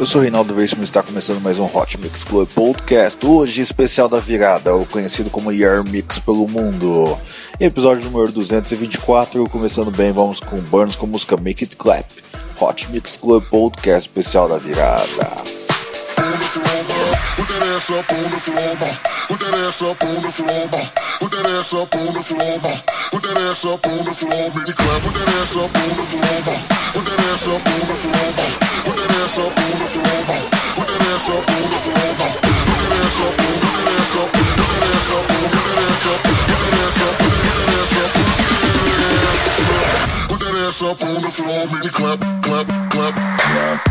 Eu sou Reinaldo Veríssimo e está começando mais um Hot Mix Club Podcast, hoje especial da virada, o conhecido como Year Mix pelo mundo. Episódio número 224, começando bem, vamos com Burns com música Make It Clap. Hot Mix Club Podcast especial da virada. Ass up on the floor, ma. Put that ass up on the floor, ma. Put that ass up on the floor, ma. Put that ass up on the floor, it clap. Put that ass up on the floor, ma. Put that ass up on the floor, ma. Put that ass up on the floor, ma. Put that ass up on the floor, ma. Put that ass up, put that ass up, put that ass up, put that ass up, put that ass up, put that ass up, put that ass up. Put that ass up on the floor, it clap, clap, clap. clap,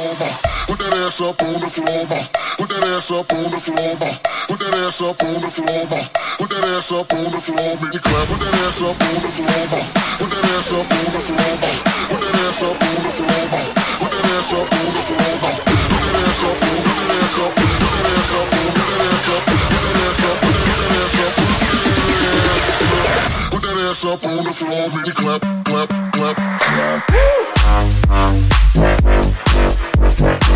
Floor. Put that ass up on the floor. Put that ass up on the floor. Put that ass up on the floor. Put that ass up on the floor, make it clap. Put that ass up on the floor. Put that ass up on the floor. Put that ass up on the floor. Put that ass up on the floor. Put that ass up, put that ass up, put that ass up, put that ass up, put that ass up, put that ass up, put that ass up. On the floor, make it clap, clap, clap. Clap. Thank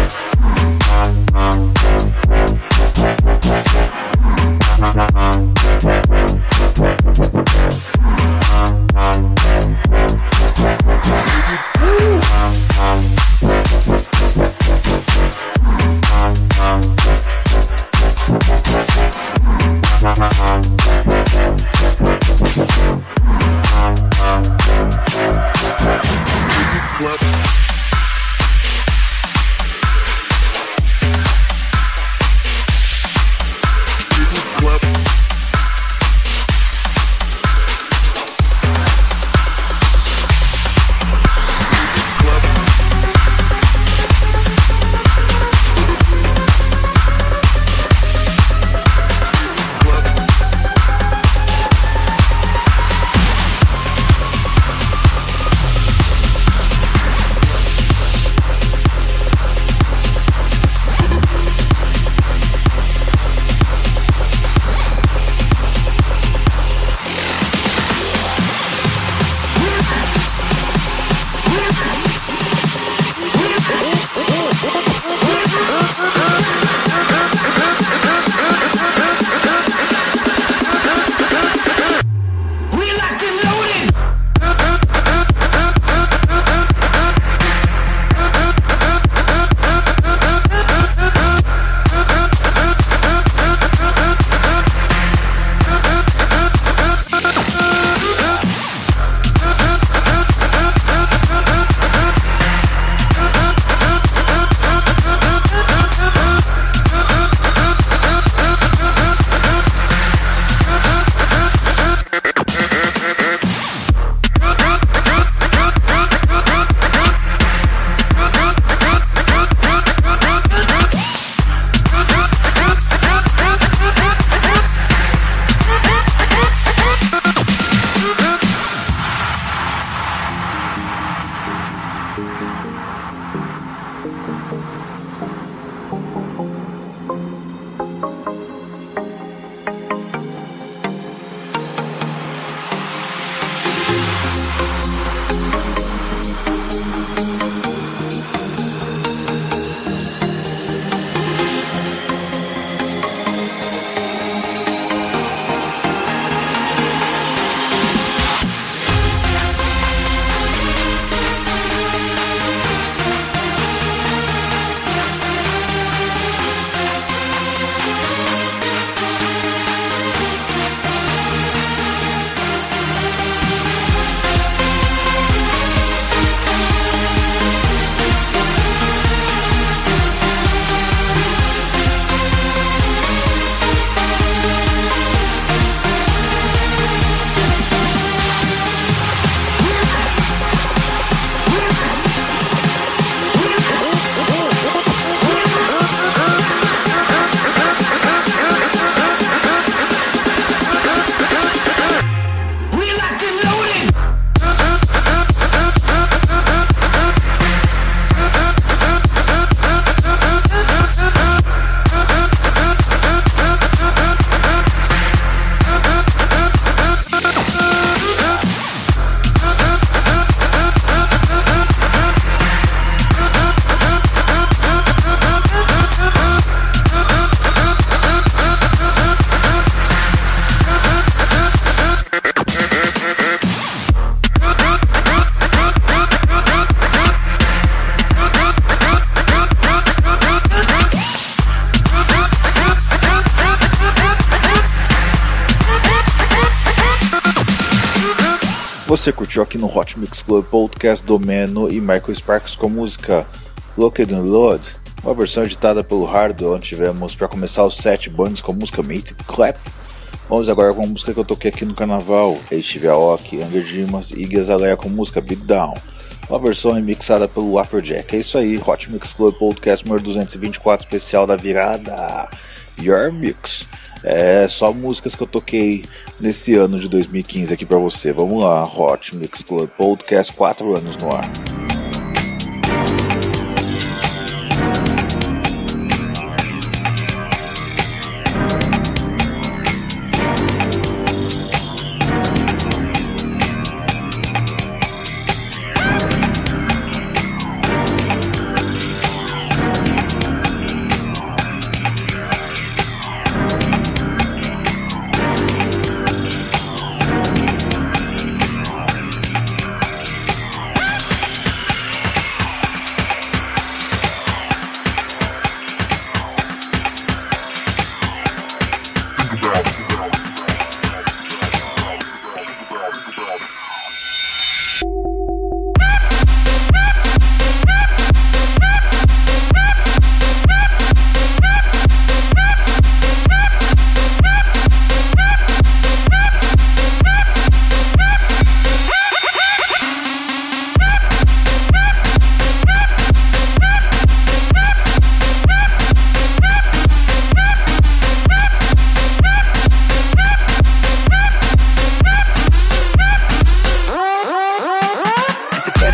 Você curtiu aqui no Hot Mix Club Podcast do Meno e Michael Sparks com a música Locked and Load, uma versão editada pelo Hardo, onde tivemos para começar os sete bands com a música Mate Clap. Vamos agora com a música que eu toquei aqui no carnaval, Steve Aoki, Anger Dimas e Gezaleia com a música Big Down, uma versão remixada pelo Afrojack. É isso aí, Hot Mix Club Podcast número 224 especial da virada. Your Mix. É só músicas que eu toquei nesse ano de 2015 aqui para você. Vamos lá, Hot Mix Club Podcast, 4 anos no ar.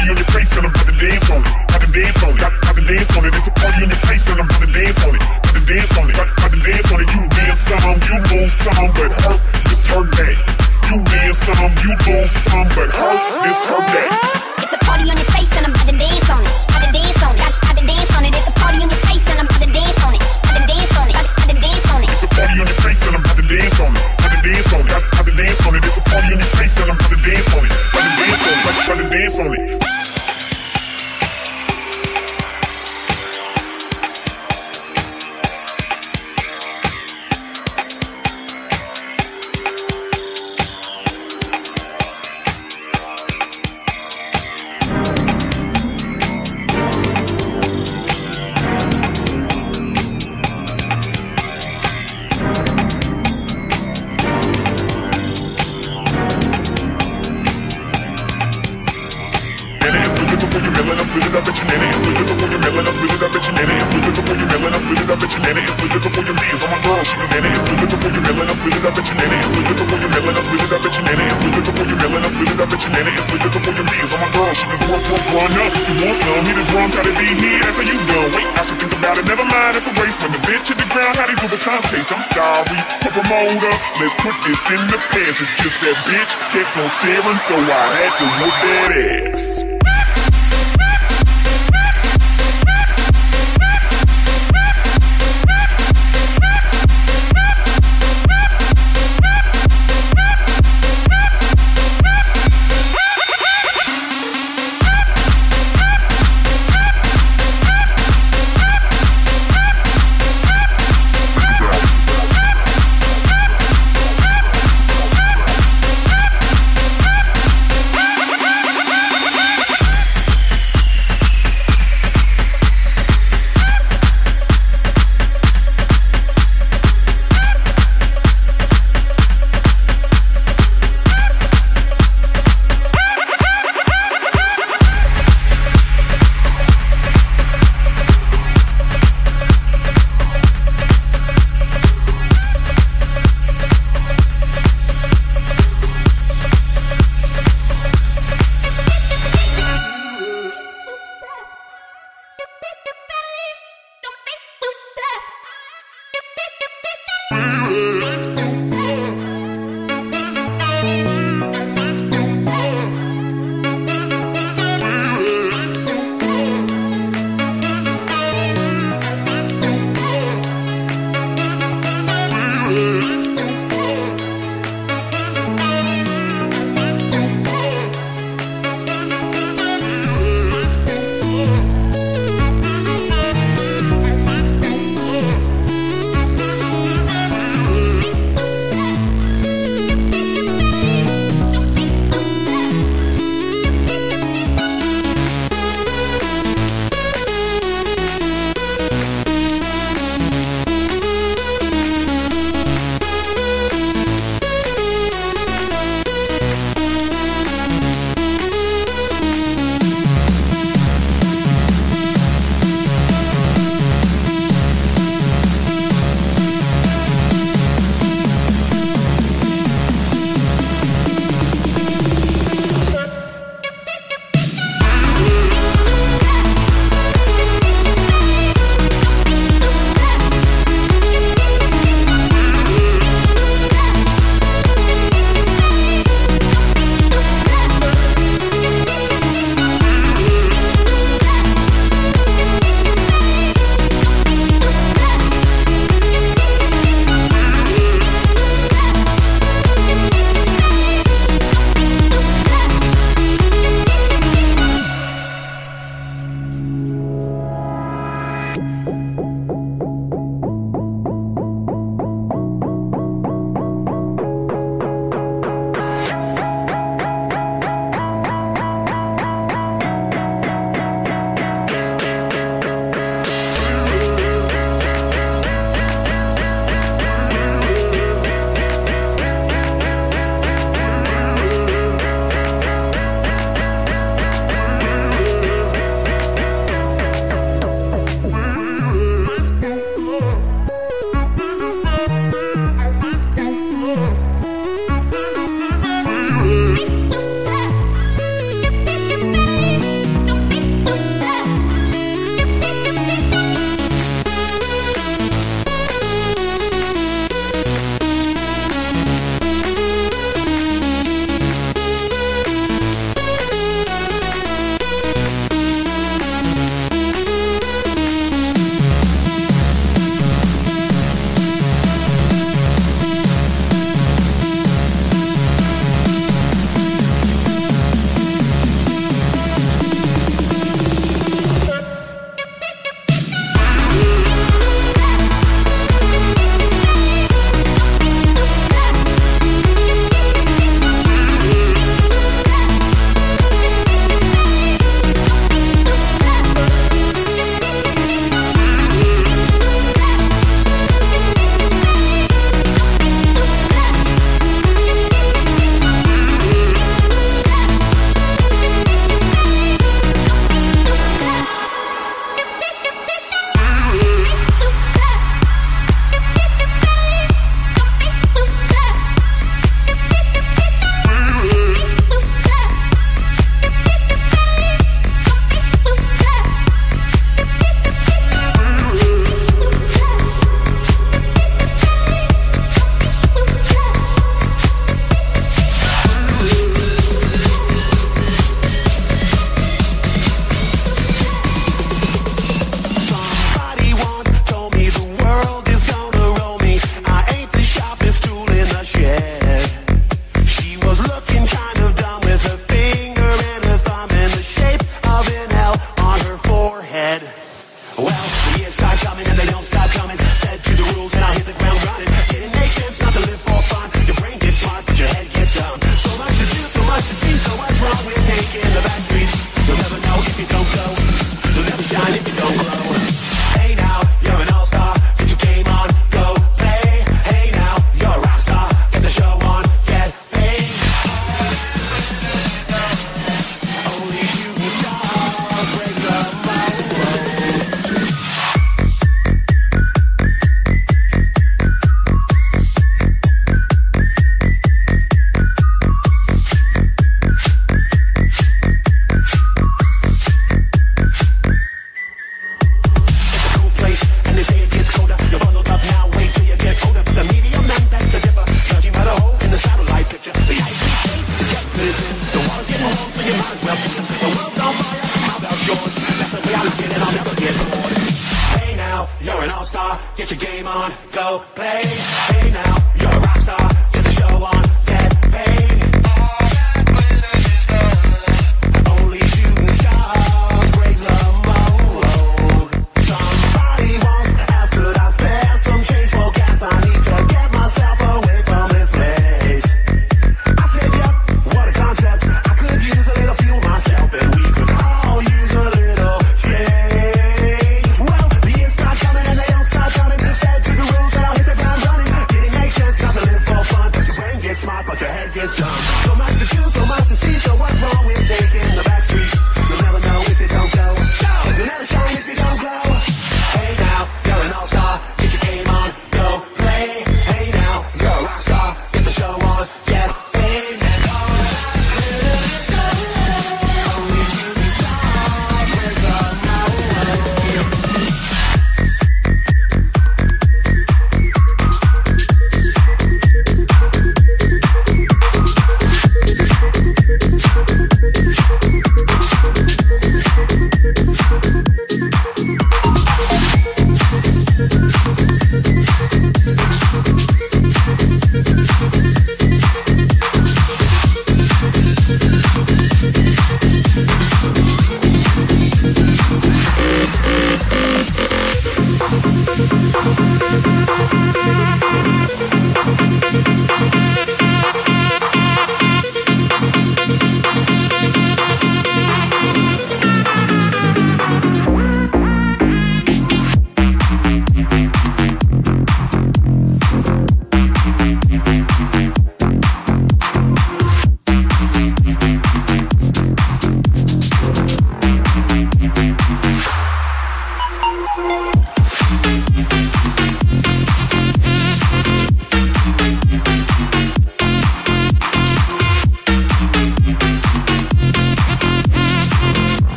party on your face and I'm having to dance on it. having to dance on it. having to dance on it. It's a party on your face and I'm having to dance on it. having to dance on it. having to dance on it. You dance some, you move some, but hurt is her day. You dance some, you move some, but hurt is her day. It's a party on your face and I'm about to dance on it. About to dance on it. About to dance on it. It's a party on your face and I'm about to dance on it. About to dance on it. About to dance on it. It's a party on your face and I'm about to dance on it. About to dance on it. About to dance on it. It's a party on your face and I'm about to dance on it. About to dance on it. About to dance on it. Sometimes taste, I'm sorry. Put a motor, let's put this in the past. It's just that bitch kept on staring, so I had to whoop that ass.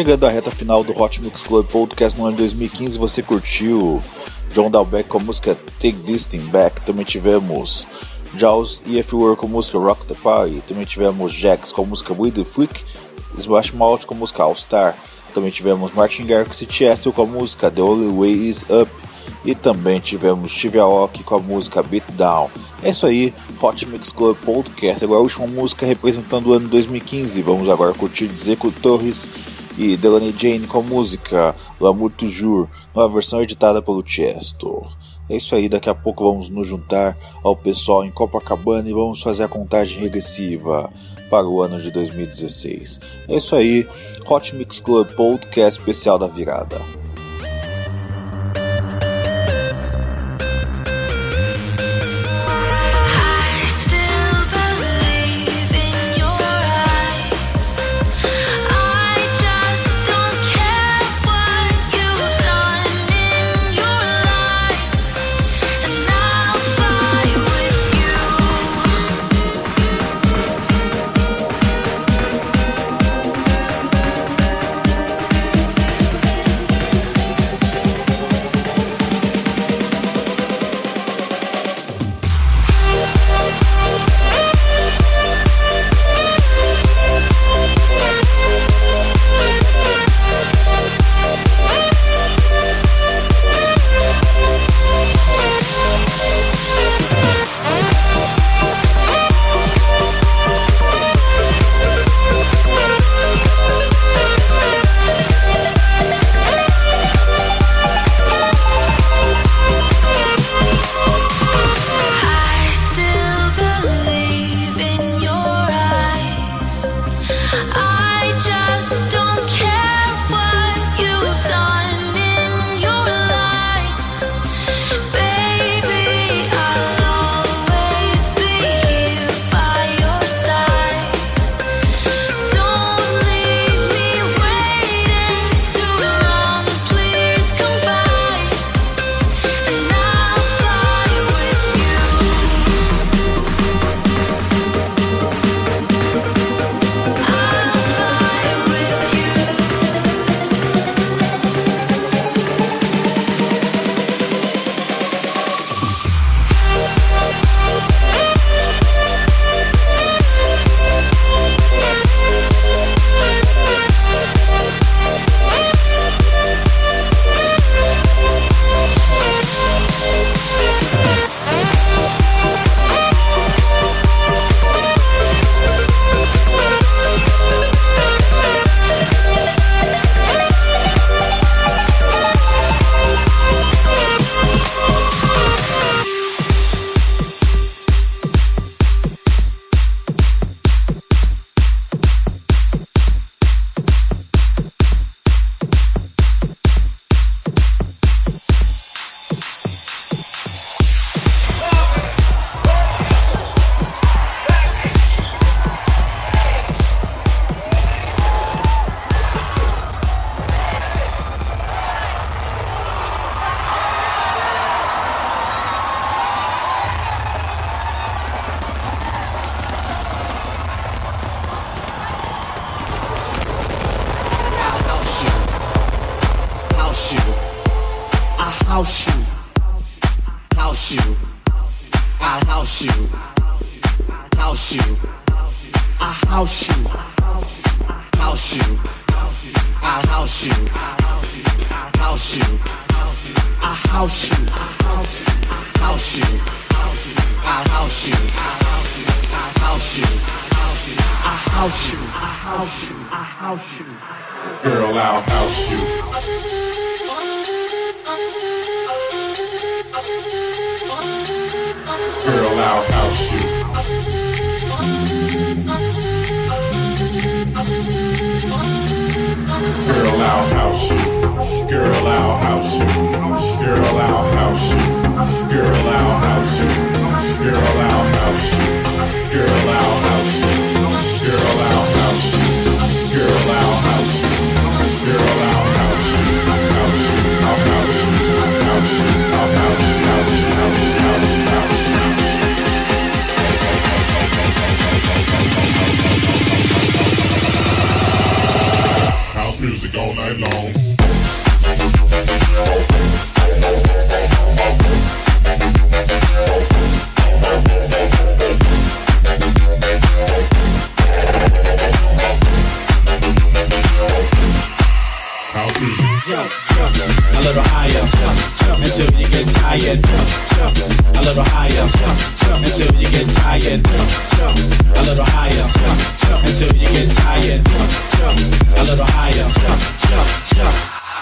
Chegando à reta final do Hot Mix Club Podcast no ano de 2015, você curtiu John Dalbeck com a música Take This Thing Back. Também tivemos Jaws e You Were com a música Rock the Party. Também tivemos Jax com a música With the Freak. Smash Mouth com a música All Star. Também tivemos Martin Garrix e Chester com a música The Only Way Is Up. E também tivemos Steve Aoki com a música Beat Down. É isso aí, Hot Mix Club Podcast. Agora a última música representando o ano 2015. Vamos agora curtir Zeco Torres e Delaney Jane com a música L'amour toujours, numa versão editada pelo Chesto. É isso aí, daqui a pouco vamos nos juntar ao pessoal em Copacabana e vamos fazer a contagem regressiva para o ano de 2016. É isso aí, Hot Mix Club Podcast especial da virada.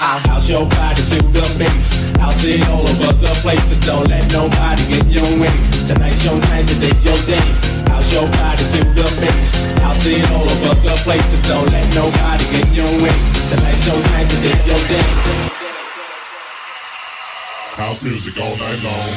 I'll house your body to the base. House it all over the place. So don't let nobody get your way. Tonight's your night, today's your day. House your body to the base. House it all over the place. So don't let nobody get your way. Tonight's your night, today's your day. House music all night long.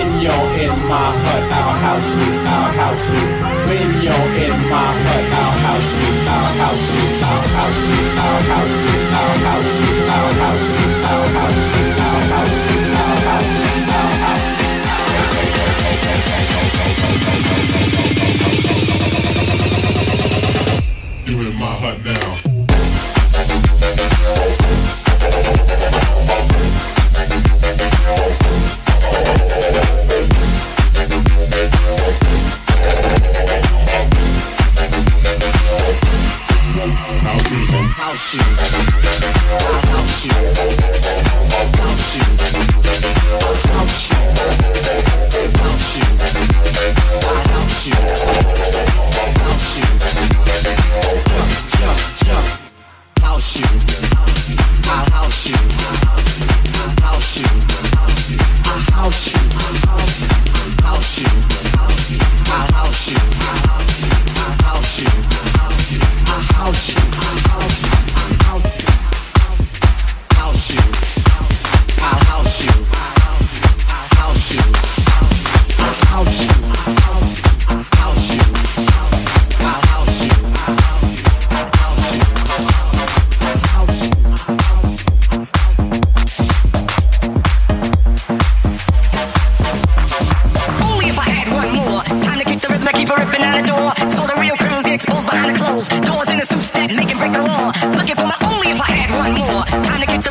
When you're in my hut, I'll house you, I'll house you. When you're in my hut, I'll house you, I'll house you, I'll house you, I'll house you, I'll house you, I'll house you, I'll house you, I'll house you, I'll house you, I'll house you. You're in my hut now. house you. I'll house you. I house you. trying to get the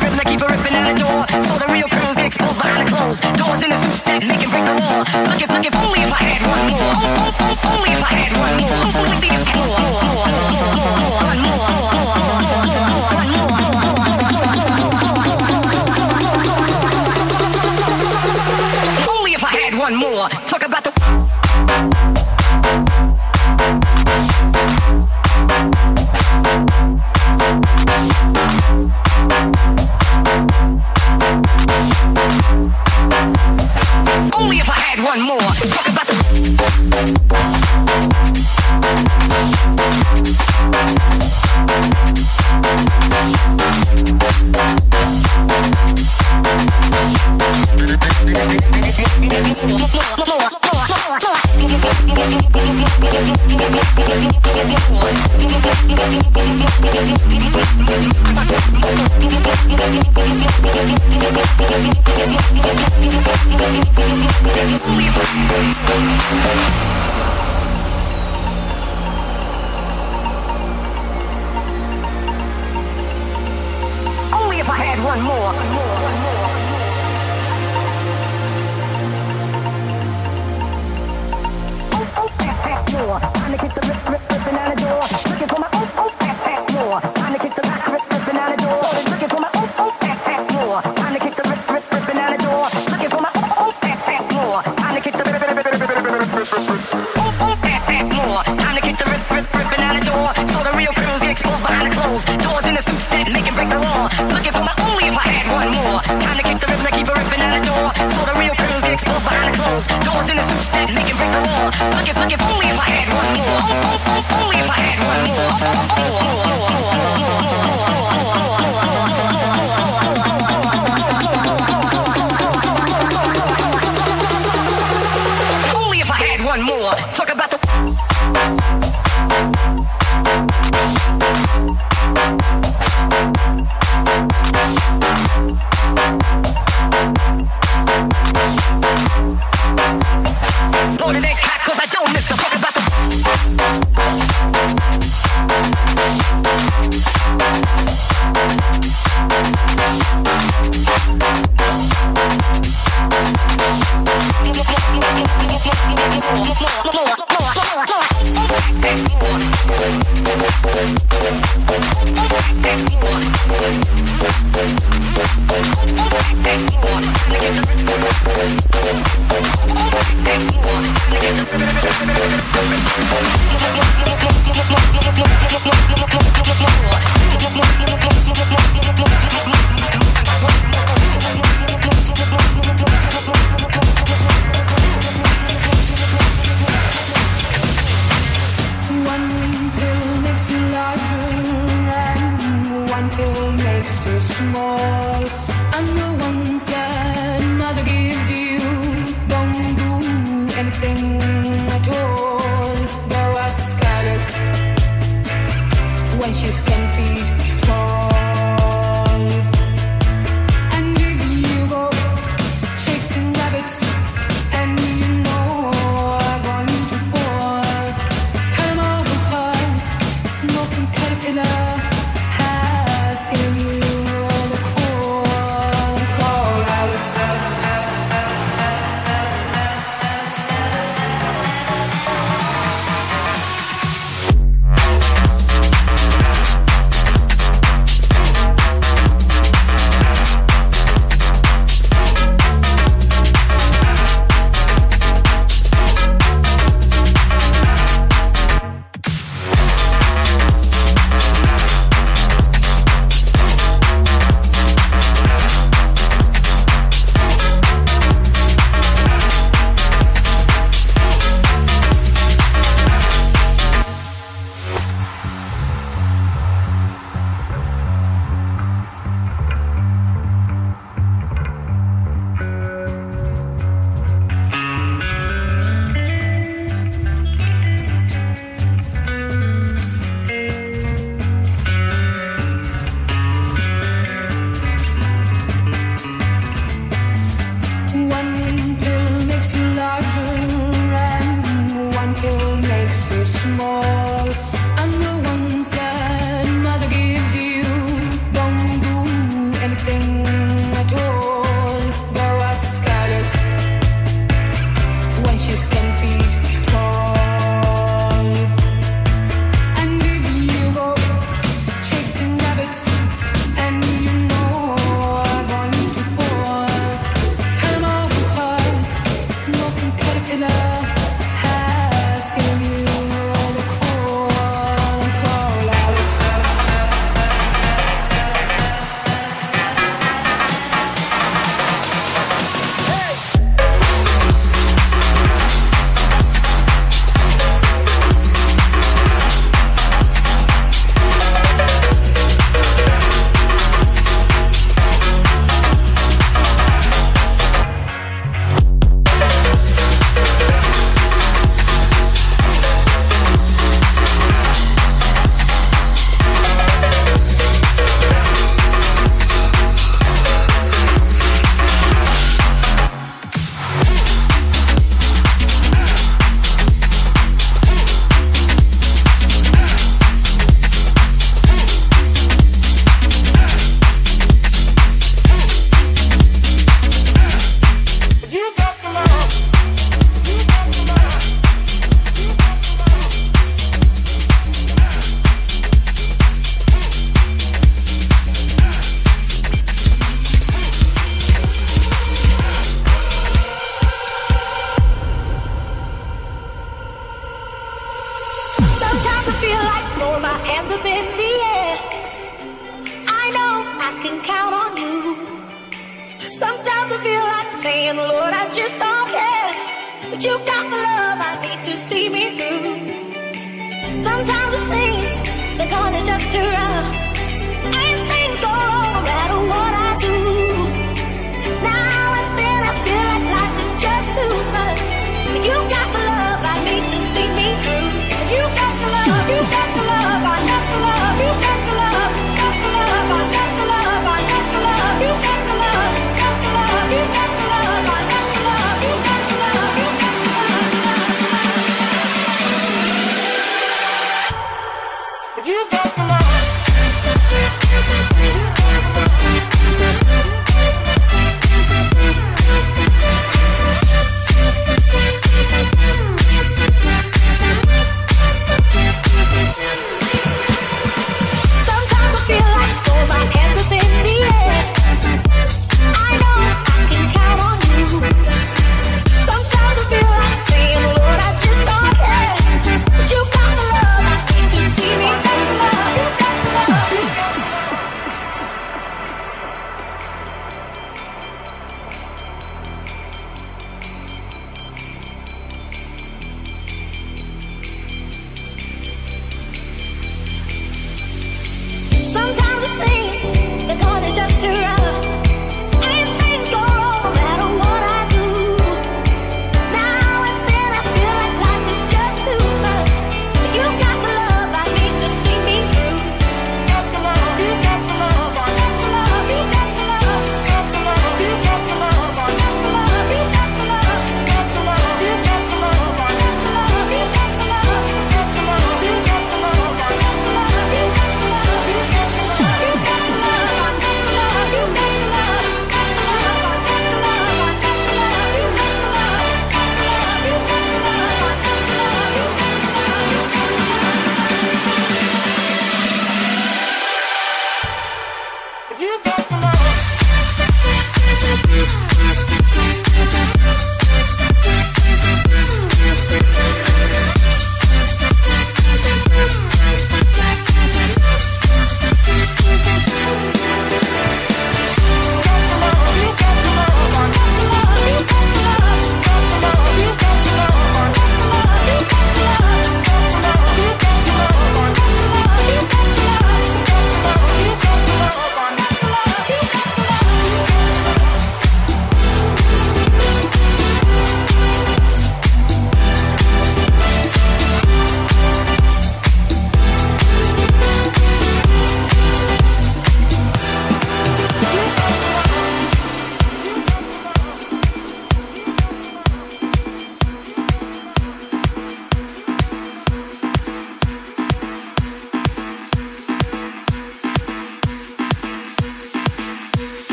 more. Talk about the.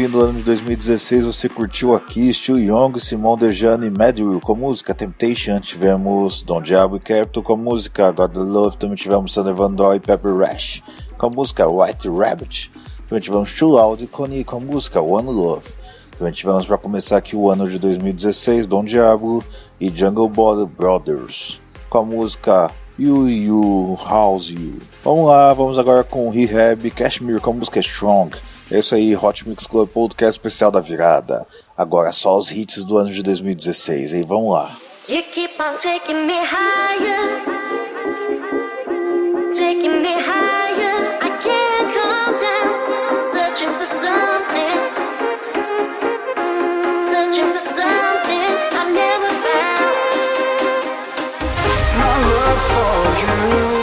Bem-vindo ao ano de 2016. Você curtiu aqui Stu Young, Simon Dejane e Madrill com música Temptation. Tivemos Don Diablo e Capital com música God the Love. Também tivemos Sander Van Doy e Pepper Rash com música White Rabbit. Também tivemos Too Loud e Connie com música One Love. Também tivemos para começar aqui o ano de 2016 Don Diablo e Jungle Body Brothers com a música You You House You. Vamos lá, vamos agora com Rehab Cashmere com a música Strong. É isso aí, Hot Mix Club Podcast especial da virada. Agora só os hits do ano de 2016, hein? Vamos lá. You keep on taking me higher, taking me higher. I can't calm down, searching for something, searching for something I've never found. My love for you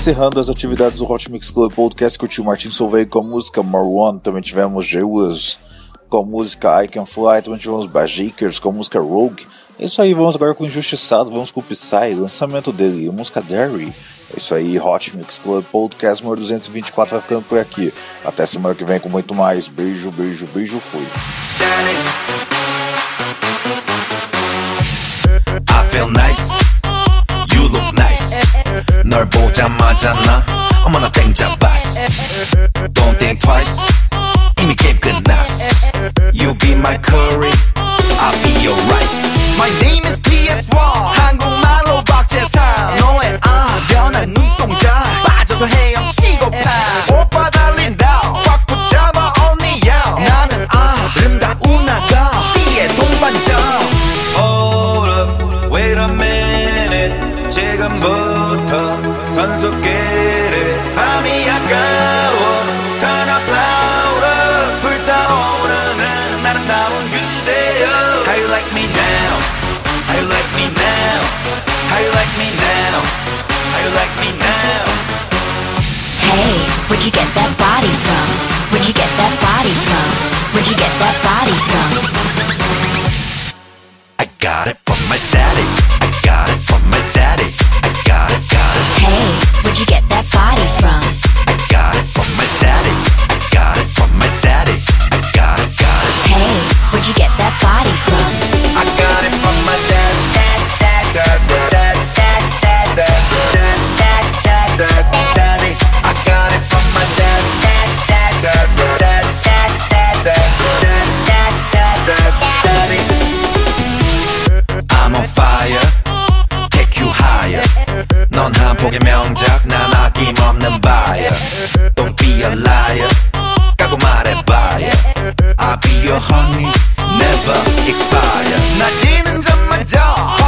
Encerrando as atividades do Hot Mix Club Podcast, com o tio Martin Solveig com a música Marwan, também tivemos Jewels com a música I Can Fly, também tivemos Bajakers com a música Rogue. É isso aí, vamos agora com o Injustiçado, vamos com o Psy, lançamento dele, a música Derry. É isso aí, Hot Mix Club Podcast número 224 vai ficando por aqui. Até semana que vem com muito mais. Beijo, beijo, beijo, fui. I feel nice. 널 보자마자 나 어머나 땡 잡았어 Don't think twice. 이미 게임 끝났어. You be my curry. I'll be your rice. My name is PS1 한국말로 박재상 너의 아 변한 눈동자. 빠져서 헤엄치고 파. 오빠 caso 넌 한폭의 명작 난 아낌없는 buyer Don't be a liar. 까고 말해봐 I'll be your honey. Never expire. 낮지는 점마저